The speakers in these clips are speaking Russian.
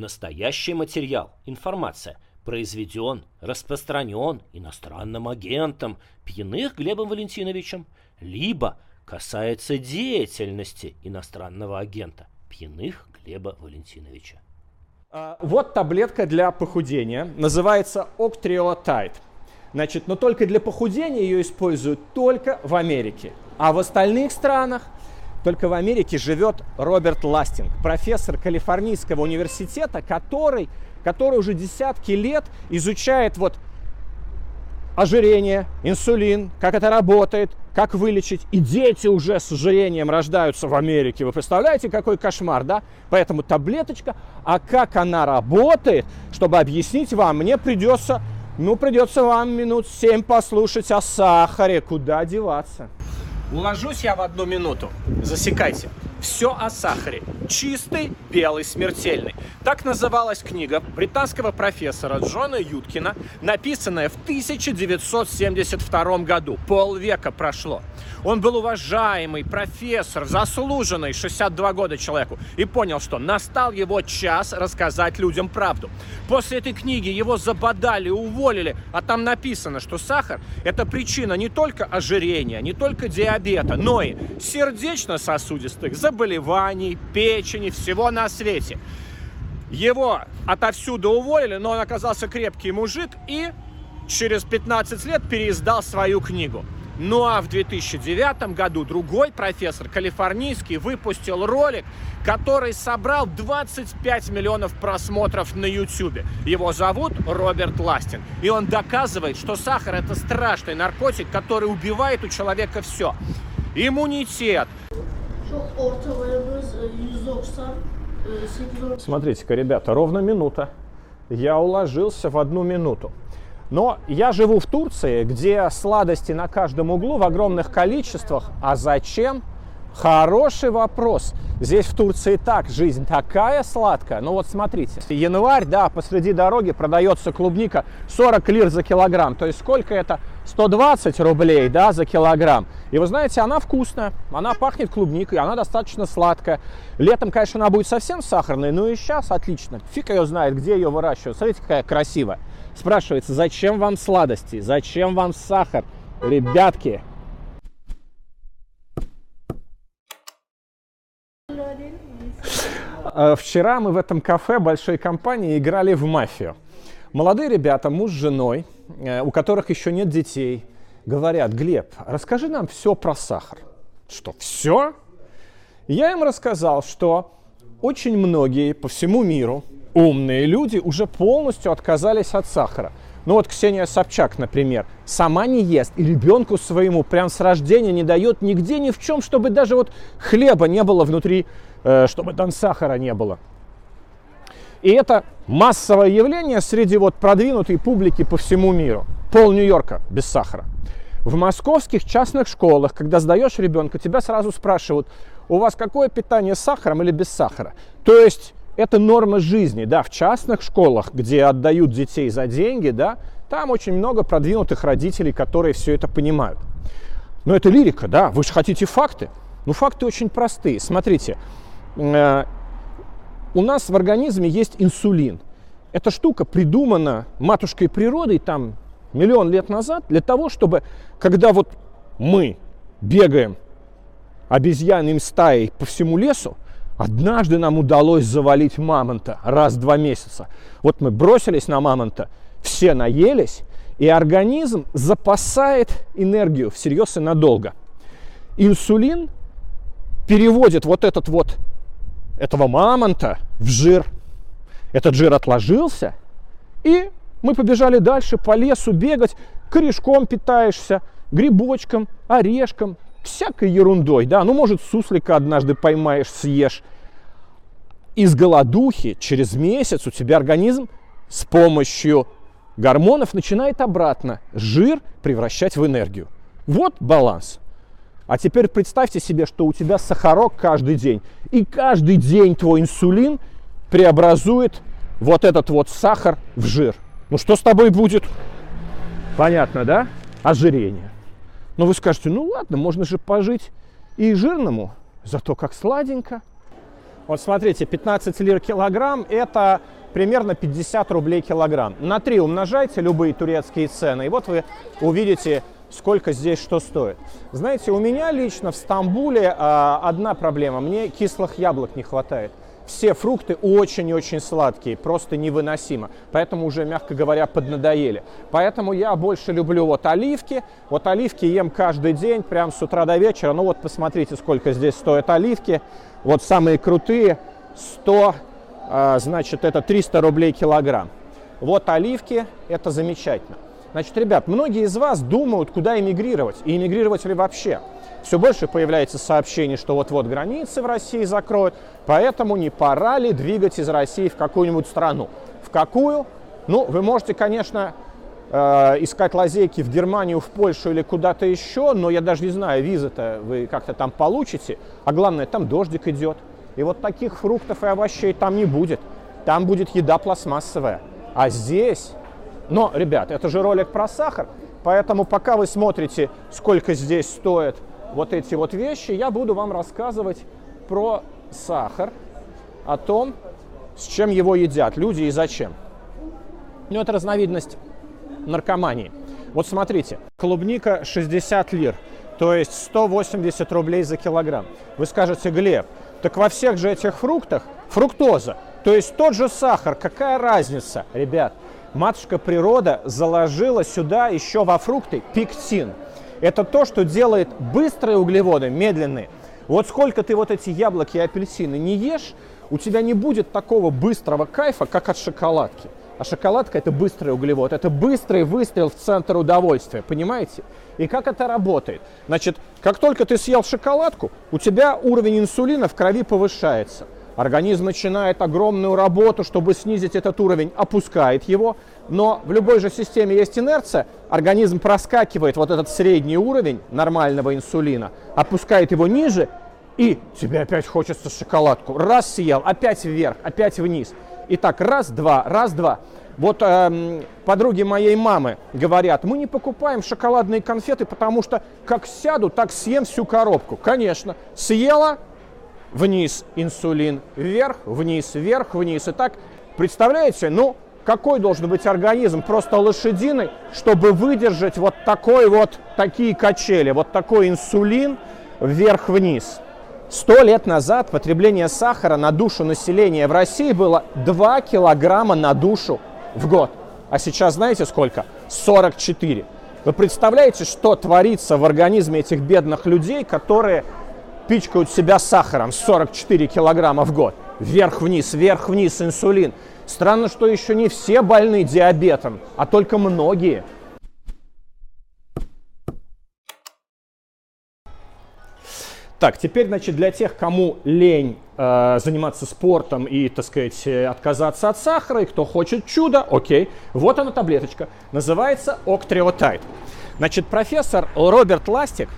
настоящий материал, информация, произведен, распространен иностранным агентом Пьяных Глебом Валентиновичем, либо касается деятельности иностранного агента Пьяных Глеба Валентиновича. А, вот таблетка для похудения, называется Octreotide. Значит, но только для похудения ее используют только в Америке. А в остальных странах только в Америке живет Роберт Ластинг, профессор Калифорнийского университета, который, который уже десятки лет изучает вот ожирение, инсулин, как это работает, как вылечить. И дети уже с ожирением рождаются в Америке. Вы представляете, какой кошмар, да? Поэтому таблеточка. А как она работает, чтобы объяснить вам, мне придется, ну, придется вам минут семь послушать о сахаре. Куда деваться? Уложусь я в одну минуту. Засекайте. Все о сахаре. Чистый, белый, смертельный. Так называлась книга британского профессора Джона Юткина, написанная в 1972 году. Полвека прошло. Он был уважаемый профессор, заслуженный 62 года человеку, и понял, что настал его час рассказать людям правду. После этой книги его забодали, уволили, а там написано, что сахар – это причина не только ожирения, не только диабета, но и сердечно-сосудистых заболеваний, печени, всего на свете. Его отовсюду уволили, но он оказался крепкий мужик и через 15 лет переиздал свою книгу. Ну а в 2009 году другой профессор, калифорнийский, выпустил ролик, который собрал 25 миллионов просмотров на YouTube. Его зовут Роберт Ластин. И он доказывает, что сахар это страшный наркотик, который убивает у человека все. Иммунитет, Смотрите-ка, ребята, ровно минута. Я уложился в одну минуту. Но я живу в Турции, где сладости на каждом углу в огромных количествах. А зачем? Хороший вопрос. Здесь в Турции так, жизнь такая сладкая. Ну вот смотрите, январь, да, посреди дороги продается клубника 40 лир за килограмм. То есть сколько это? 120 рублей, да, за килограмм. И вы знаете, она вкусная, она пахнет клубникой, она достаточно сладкая. Летом, конечно, она будет совсем сахарной, но и сейчас отлично. Фиг ее знает, где ее выращивают. Смотрите, какая красивая. Спрашивается, зачем вам сладости, зачем вам сахар? Ребятки, Э, вчера мы в этом кафе большой компании играли в мафию. Молодые ребята, муж с женой, э, у которых еще нет детей, говорят, Глеб, расскажи нам все про сахар. Что, все? Я им рассказал, что очень многие по всему миру умные люди уже полностью отказались от сахара. Ну вот Ксения Собчак, например, сама не ест и ребенку своему прям с рождения не дает нигде ни в чем, чтобы даже вот хлеба не было внутри Э, чтобы там сахара не было. И это массовое явление среди вот продвинутой публики по всему миру. Пол Нью-Йорка без сахара. В московских частных школах, когда сдаешь ребенка, тебя сразу спрашивают, у вас какое питание с сахаром или без сахара? То есть это норма жизни, да, в частных школах, где отдают детей за деньги, да, там очень много продвинутых родителей, которые все это понимают. Но это лирика, да, вы же хотите факты. Ну, факты очень простые. Смотрите, Э, у нас в организме есть инсулин. Эта штука придумана матушкой природой там миллион лет назад для того, чтобы, когда вот мы бегаем обезьянным стаей по всему лесу, однажды нам удалось завалить мамонта раз в два месяца. Вот мы бросились на мамонта, все наелись, и организм запасает энергию всерьез и надолго. Инсулин переводит вот этот вот этого мамонта в жир. Этот жир отложился, и мы побежали дальше по лесу бегать, корешком питаешься, грибочком, орешком, всякой ерундой, да, ну, может, суслика однажды поймаешь, съешь. Из голодухи через месяц у тебя организм с помощью гормонов начинает обратно жир превращать в энергию. Вот баланс. А теперь представьте себе, что у тебя сахарок каждый день. И каждый день твой инсулин преобразует вот этот вот сахар в жир. Ну что с тобой будет? Понятно, да? Ожирение. Но вы скажете, ну ладно, можно же пожить и жирному, зато как сладенько. Вот смотрите, 15 лир килограмм – это примерно 50 рублей килограмм. На 3 умножайте любые турецкие цены, и вот вы увидите, сколько здесь что стоит. Знаете, у меня лично в Стамбуле а, одна проблема. Мне кислых яблок не хватает все фрукты очень-очень сладкие, просто невыносимо. Поэтому уже, мягко говоря, поднадоели. Поэтому я больше люблю вот оливки. Вот оливки ем каждый день, прям с утра до вечера. Ну вот посмотрите, сколько здесь стоят оливки. Вот самые крутые 100, а, значит, это 300 рублей килограмм. Вот оливки, это замечательно. Значит, ребят, многие из вас думают, куда эмигрировать, и эмигрировать ли вообще. Все больше появляется сообщений, что вот-вот границы в России закроют, поэтому не пора ли двигать из России в какую-нибудь страну. В какую? Ну, вы можете, конечно, э, искать лазейки в Германию, в Польшу или куда-то еще, но я даже не знаю, визы-то вы как-то там получите, а главное, там дождик идет. И вот таких фруктов и овощей там не будет. Там будет еда пластмассовая. А здесь... Но, ребят, это же ролик про сахар, поэтому пока вы смотрите, сколько здесь стоит вот эти вот вещи, я буду вам рассказывать про сахар, о том, с чем его едят люди и зачем. Ну, это разновидность наркомании. Вот смотрите, клубника 60 лир, то есть 180 рублей за килограмм. Вы скажете, Глеб, так во всех же этих фруктах фруктоза, то есть тот же сахар, какая разница? Ребят, матушка природа заложила сюда еще во фрукты пектин – это то, что делает быстрые углеводы медленные. Вот сколько ты вот эти яблоки и апельсины не ешь, у тебя не будет такого быстрого кайфа, как от шоколадки. А шоколадка это быстрый углевод, это быстрый выстрел в центр удовольствия, понимаете? И как это работает? Значит, как только ты съел шоколадку, у тебя уровень инсулина в крови повышается – Организм начинает огромную работу, чтобы снизить этот уровень, опускает его, но в любой же системе есть инерция, организм проскакивает вот этот средний уровень нормального инсулина, опускает его ниже, и тебе опять хочется шоколадку. Раз съел, опять вверх, опять вниз. И так раз, два, раз, два. Вот эм, подруги моей мамы говорят, мы не покупаем шоколадные конфеты, потому что как сяду, так съем всю коробку. Конечно, съела, вниз инсулин, вверх, вниз, вверх, вниз. И так, представляете, ну, какой должен быть организм, просто лошадиный, чтобы выдержать вот такой вот, такие качели, вот такой инсулин вверх-вниз. Сто лет назад потребление сахара на душу населения в России было 2 килограмма на душу в год. А сейчас знаете сколько? 44. Вы представляете, что творится в организме этих бедных людей, которые пичкают себя сахаром 44 килограмма в год. Вверх-вниз, вверх-вниз инсулин. Странно, что еще не все больны диабетом, а только многие. Так, теперь, значит, для тех, кому лень э, заниматься спортом и, так сказать, э, отказаться от сахара, и кто хочет чуда, окей, вот она таблеточка, называется Октриотайд. Значит, профессор Роберт Ластик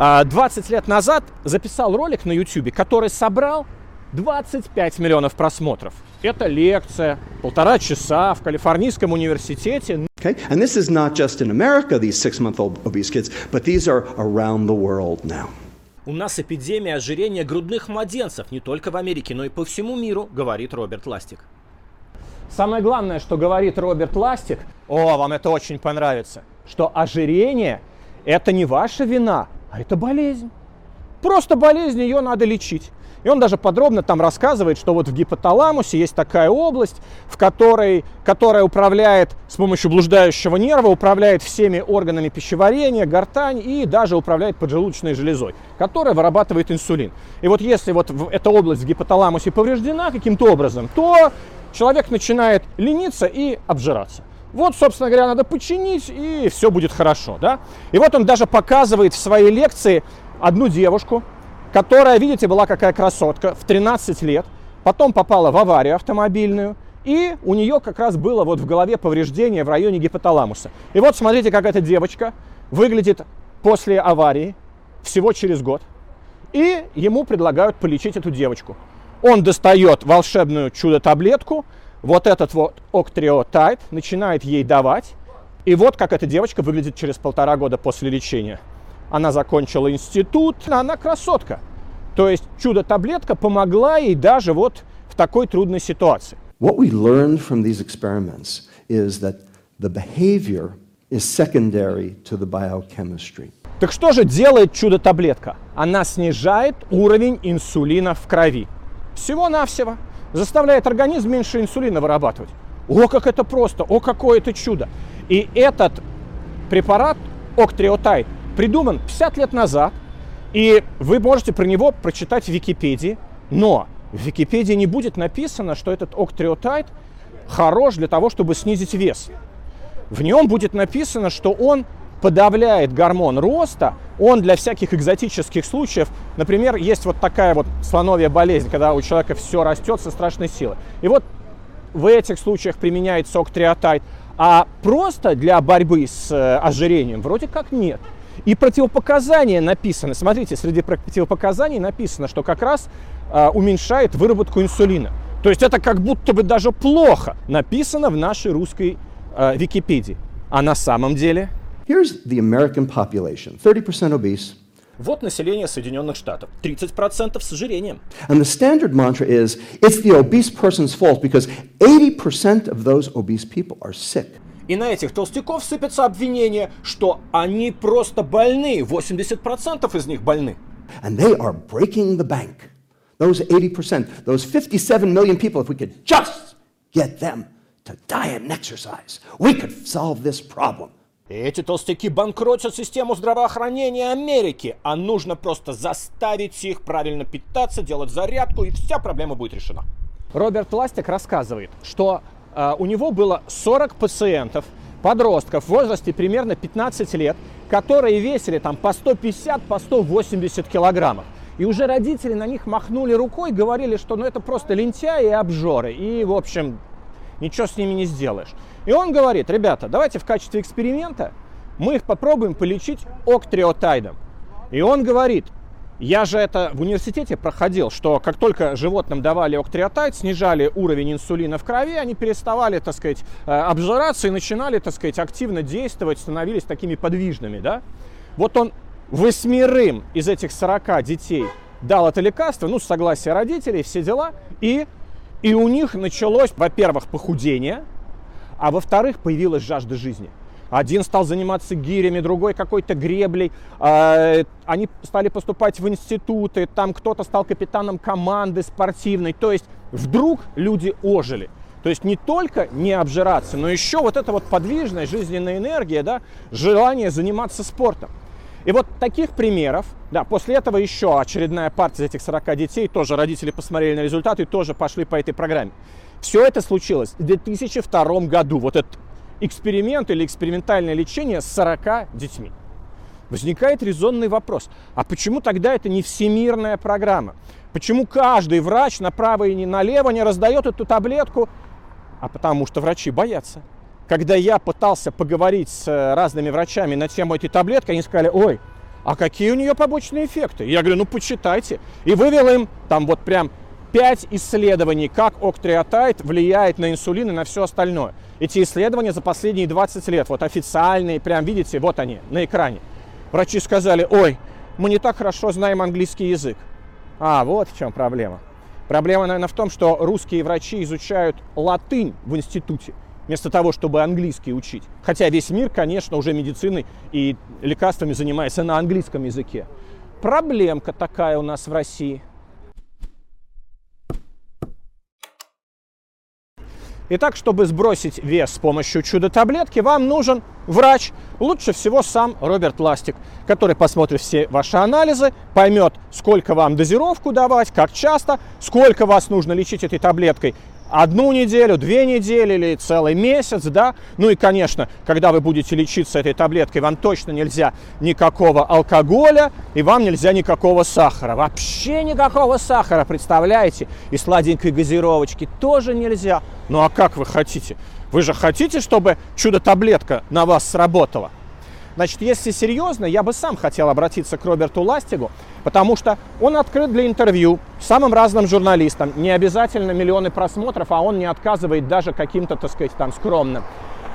20 а, лет назад записал ролик на YouTube, который собрал 25 миллионов просмотров. Это лекция, полтора часа в Калифорнийском университете. Okay? And this is not just in America, these six-month-old obese kids, but these are around the world now. У нас эпидемия ожирения грудных младенцев не только в Америке, но и по всему миру, говорит Роберт Ластик. Самое главное, что говорит Роберт Ластик, о, вам это очень понравится, что ожирение – это не ваша вина, а это болезнь. Просто болезнь, ее надо лечить. И он даже подробно там рассказывает, что вот в гипоталамусе есть такая область, в которой, которая управляет с помощью блуждающего нерва, управляет всеми органами пищеварения, гортань и даже управляет поджелудочной железой, которая вырабатывает инсулин. И вот если вот эта область в гипоталамусе повреждена каким-то образом, то человек начинает лениться и обжираться. Вот, собственно говоря, надо починить, и все будет хорошо, да? И вот он даже показывает в своей лекции одну девушку, которая, видите, была какая красотка, в 13 лет, потом попала в аварию автомобильную, и у нее как раз было вот в голове повреждение в районе гипоталамуса. И вот смотрите, как эта девочка выглядит после аварии, всего через год. И ему предлагают полечить эту девочку. Он достает волшебную чудо-таблетку, вот этот вот октриотайд начинает ей давать. И вот как эта девочка выглядит через полтора года после лечения. Она закончила институт, она красотка. То есть чудо-таблетка помогла ей даже вот в такой трудной ситуации. What we learned from these experiments is that the behavior is secondary to the biochemistry. Так что же делает чудо-таблетка? Она снижает уровень инсулина в крови. Всего-навсего. Заставляет организм меньше инсулина вырабатывать. О, как это просто! О, какое это чудо! И этот препарат, Октриотай, придуман 50 лет назад, и вы можете про него прочитать в Википедии, но в Википедии не будет написано, что этот октриотайд хорош для того, чтобы снизить вес. В нем будет написано, что он подавляет гормон роста, он для всяких экзотических случаев, например, есть вот такая вот слоновья болезнь, когда у человека все растет со страшной силой. И вот в этих случаях применяется октриотайд, а просто для борьбы с э, ожирением вроде как нет. И противопоказания написаны. Смотрите, среди противопоказаний написано, что как раз э, уменьшает выработку инсулина. То есть это как будто бы даже плохо написано в нашей русской э, Википедии. А на самом деле... Here's the American population 30% obese. Вот население Соединенных Штатов. 30% с ожирением. And the standard mantra is it's the obese person's fault because 80% of those obese people are sick. И на этих толстяков сыпятся обвинения, что они просто больны. 80% из них больны. And they are breaking the bank. Those 80%, those 57 million people, if we could just get them to diet and exercise, we could solve this problem. Эти толстяки банкротят систему здравоохранения Америки, а нужно просто заставить их правильно питаться, делать зарядку, и вся проблема будет решена. Роберт Ластик рассказывает, что э, у него было 40 пациентов, подростков в возрасте примерно 15 лет, которые весили там по 150, по 180 килограммов. И уже родители на них махнули рукой, говорили, что ну это просто лентяи и обжоры. И, в общем, ничего с ними не сделаешь. И он говорит, ребята, давайте в качестве эксперимента мы их попробуем полечить октриотайдом. И он говорит, я же это в университете проходил, что как только животным давали октриотайд, снижали уровень инсулина в крови, они переставали, так сказать, э, обжираться и начинали, так сказать, активно действовать, становились такими подвижными, да? Вот он восьмерым из этих 40 детей дал это лекарство, ну, с согласия родителей, все дела, и, и у них началось, во-первых, похудение, а во-вторых, появилась жажда жизни. Один стал заниматься гирями, другой какой-то греблей. А, они стали поступать в институты, там кто-то стал капитаном команды спортивной. То есть вдруг люди ожили. То есть не только не обжираться, но еще вот эта вот подвижная жизненная энергия, да, желание заниматься спортом. И вот таких примеров, да, после этого еще очередная партия этих 40 детей, тоже родители посмотрели на результаты и тоже пошли по этой программе. Все это случилось в 2002 году, вот этот эксперимент или экспериментальное лечение с 40 детьми. Возникает резонный вопрос, а почему тогда это не всемирная программа? Почему каждый врач направо и налево не раздает эту таблетку? А потому что врачи боятся когда я пытался поговорить с э, разными врачами на тему этой таблетки, они сказали, ой, а какие у нее побочные эффекты? Я говорю, ну почитайте. И вывел им там вот прям пять исследований, как октриотайд влияет на инсулин и на все остальное. Эти исследования за последние 20 лет, вот официальные, прям видите, вот они на экране. Врачи сказали, ой, мы не так хорошо знаем английский язык. А, вот в чем проблема. Проблема, наверное, в том, что русские врачи изучают латынь в институте вместо того, чтобы английский учить. Хотя весь мир, конечно, уже медициной и лекарствами занимается на английском языке. Проблемка такая у нас в России. Итак, чтобы сбросить вес с помощью чудо-таблетки, вам нужен врач, лучше всего сам Роберт Ластик, который посмотрит все ваши анализы, поймет, сколько вам дозировку давать, как часто, сколько вас нужно лечить этой таблеткой одну неделю, две недели или целый месяц, да. Ну и, конечно, когда вы будете лечиться этой таблеткой, вам точно нельзя никакого алкоголя и вам нельзя никакого сахара. Вообще никакого сахара, представляете? И сладенькой газировочки тоже нельзя. Ну а как вы хотите? Вы же хотите, чтобы чудо-таблетка на вас сработала? Значит, если серьезно, я бы сам хотел обратиться к Роберту Ластигу, потому что он открыт для интервью самым разным журналистам. Не обязательно миллионы просмотров, а он не отказывает даже каким-то, так сказать, там скромным.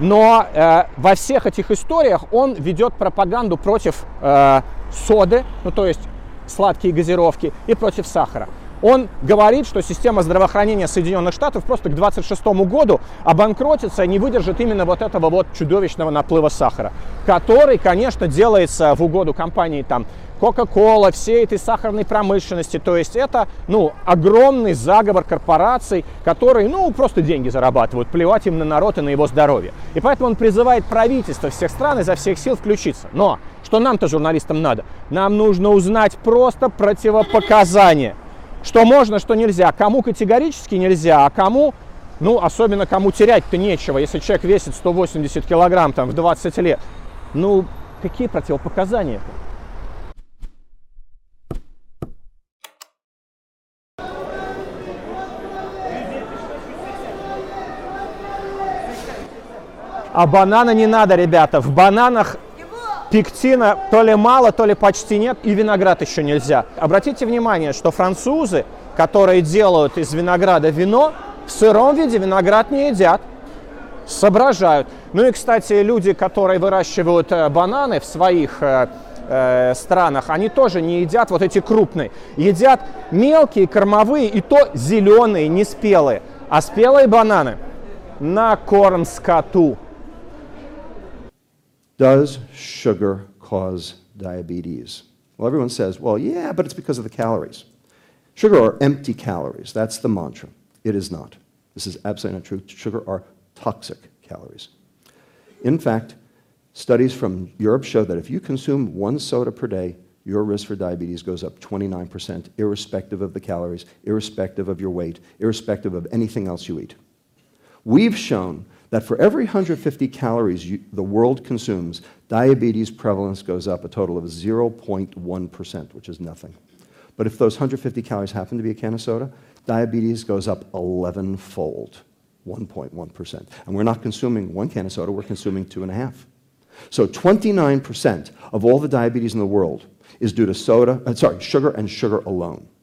Но э, во всех этих историях он ведет пропаганду против э, соды, ну то есть сладкие газировки и против сахара. Он говорит, что система здравоохранения Соединенных Штатов просто к 26 году обанкротится и не выдержит именно вот этого вот чудовищного наплыва сахара, который, конечно, делается в угоду компании там Coca-Cola, всей этой сахарной промышленности. То есть это, ну, огромный заговор корпораций, которые, ну, просто деньги зарабатывают, плевать им на народ и на его здоровье. И поэтому он призывает правительство всех стран изо всех сил включиться. Но что нам-то, журналистам, надо? Нам нужно узнать просто противопоказания. Что можно, что нельзя. Кому категорически нельзя, а кому ну, особенно кому терять-то нечего, если человек весит 180 килограмм там, в 20 лет. Ну, какие противопоказания? А банана не надо, ребята. В бананах пектина то ли мало, то ли почти нет, и виноград еще нельзя. Обратите внимание, что французы, которые делают из винограда вино, в сыром виде виноград не едят, соображают. Ну и, кстати, люди, которые выращивают э, бананы в своих э, э, странах, они тоже не едят вот эти крупные. Едят мелкие, кормовые, и то зеленые, не спелые. А спелые бананы на корм скоту. Does sugar cause diabetes? Well, everyone says, well, yeah, but it's because of the calories. Sugar are empty calories. That's the mantra. It is not. This is absolutely not true. Sugar are toxic calories. In fact, studies from Europe show that if you consume one soda per day, your risk for diabetes goes up 29%, irrespective of the calories, irrespective of your weight, irrespective of anything else you eat. We've shown that for every 150 calories you, the world consumes, diabetes prevalence goes up a total of 0.1%, which is nothing. But if those 150 calories happen to be a can of soda, diabetes goes up 11 fold, 1.1%. And we're not consuming one can of soda, we're consuming two and a half. So 29% of all the diabetes in the world is due to soda, uh, sorry, sugar and sugar alone.